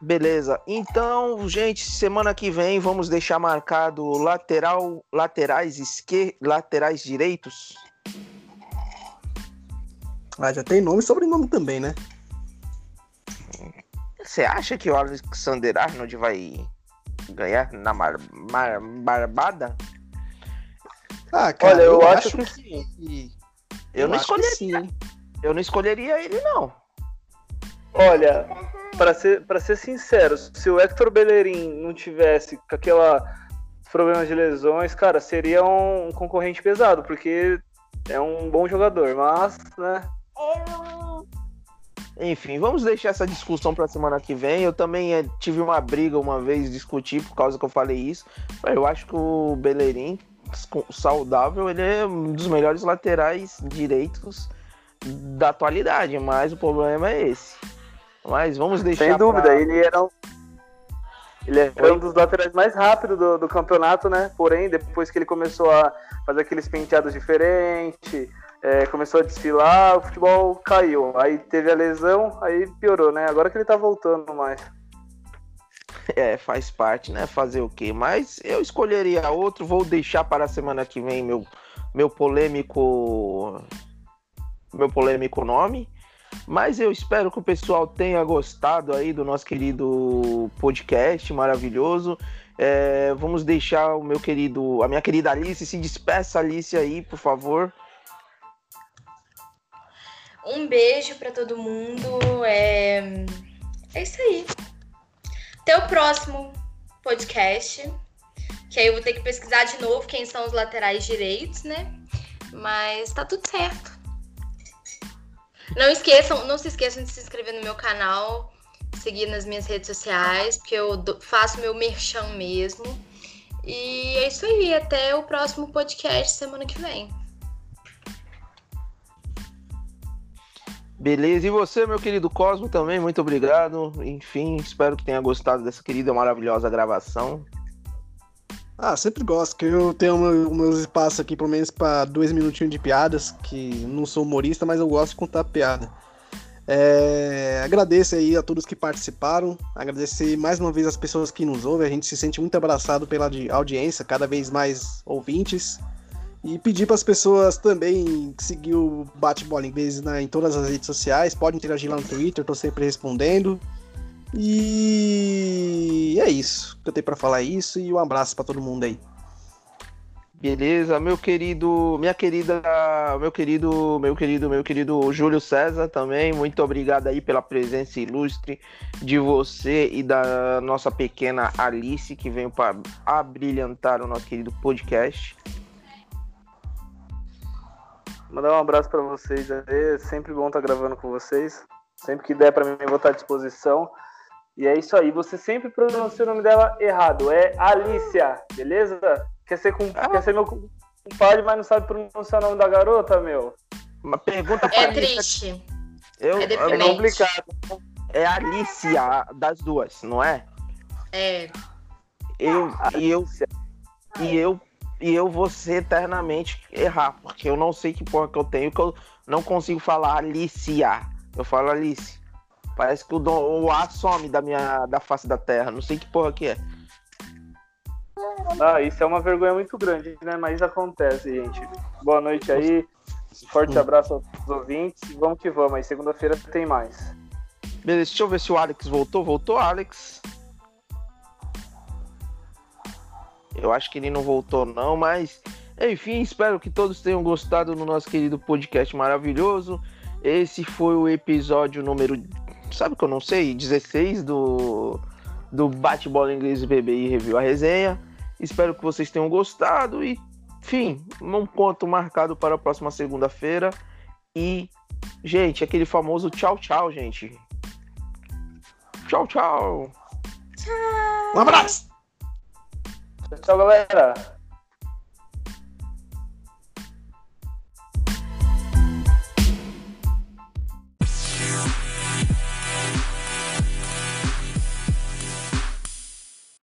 Beleza. Então, gente, semana que vem vamos deixar marcado lateral, laterais esquer, laterais direitos. Ah, já tem nome e sobrenome também, né? Você acha que o Alexander Arnold vai ganhar na mar, mar- barbada? Ah, cara, Olha, eu, eu acho, acho que sim. que. Eu, não acho que escolheria. Eu não escolheria ele não. Olha, pra ser, pra ser sincero, se o Hector Bellerin não tivesse com aquela problemas de lesões, cara, seria um concorrente pesado, porque é um bom jogador, mas, né? Enfim, vamos deixar essa discussão para semana que vem. Eu também eh, tive uma briga uma vez, discuti por causa que eu falei isso. Eu acho que o Bellerin, saudável, ele é um dos melhores laterais direitos da atualidade, mas o problema é esse. Mas vamos deixar. Sem dúvida, pra- ele era um, ele era Oi? um dos laterais mais rápidos do, do campeonato, né? Porém, depois que ele começou a fazer aqueles penteados diferentes, é, começou a desfilar, o futebol caiu. Aí teve a lesão, aí piorou, né? Agora que ele tá voltando mais. É, faz parte, né? Fazer o quê? Mas eu escolheria outro, vou deixar para a semana que vem meu, meu polêmico. Meu polêmico nome. Mas eu espero que o pessoal tenha gostado aí do nosso querido podcast maravilhoso. É, vamos deixar o meu querido, a minha querida Alice, se despeça, Alice, aí, por favor. Um beijo pra todo mundo. É... é isso aí. Até o próximo podcast. Que aí eu vou ter que pesquisar de novo quem são os laterais direitos, né? Mas tá tudo certo. Não esqueçam, não se esqueçam de se inscrever no meu canal, seguir nas minhas redes sociais, porque eu faço meu merchan mesmo. E é isso aí, até o próximo podcast semana que vem. Beleza, e você, meu querido Cosmo, também, muito obrigado. Enfim, espero que tenha gostado dessa querida maravilhosa gravação. Ah, sempre gosto, que eu tenho o meu, meus espaços aqui, pelo menos para dois minutinhos de piadas, que não sou humorista, mas eu gosto de contar piada. É, agradeço aí a todos que participaram, agradecer mais uma vez as pessoas que nos ouvem, a gente se sente muito abraçado pela audiência, cada vez mais ouvintes. E pedir para as pessoas também seguir o Bate-Bola Inglês na, em todas as redes sociais, pode interagir lá no Twitter, tô sempre respondendo. E é isso. que Eu tenho para falar é isso e um abraço para todo mundo aí. Beleza, meu querido, minha querida, meu querido, meu querido, meu querido Júlio César também, muito obrigado aí pela presença ilustre de você e da nossa pequena Alice que veio para abrilhantar o nosso querido podcast. Mandar um abraço pra vocês aí. É sempre bom estar gravando com vocês. Sempre que der pra mim, eu vou estar à disposição. E é isso aí. Você sempre pronuncia o nome dela errado. É Alicia, beleza? Quer ser, com... Ah. Quer ser meu compadre, mas não sabe pronunciar o nome da garota, meu? Uma pergunta pra É Alice, triste. eu, é É complicado. é Alicia das duas, não é? É. Eu e eu Alicia. e eu e eu vou ser eternamente errar, porque eu não sei que porra que eu tenho que eu não consigo falar Alicia. Eu falo Alice. Parece que o, dom, o A some da minha da face da terra. Não sei que porra que é. Ah, isso é uma vergonha muito grande, né? Mas acontece, gente. Boa noite aí. Forte abraço aos ouvintes. Vamos que vamos. Aí segunda-feira tem mais. Beleza, deixa eu ver se o Alex voltou. Voltou, Alex? Eu acho que ele não voltou, não, mas enfim, espero que todos tenham gostado do nosso querido podcast maravilhoso. Esse foi o episódio número. Sabe que eu não sei? 16 do, do Bate-Bola Inglês BBI Review a Resenha. Espero que vocês tenham gostado e, enfim, um ponto marcado para a próxima segunda-feira. E, gente, aquele famoso tchau, tchau, gente. Tchau, tchau. Um abraço! Tchau, galera.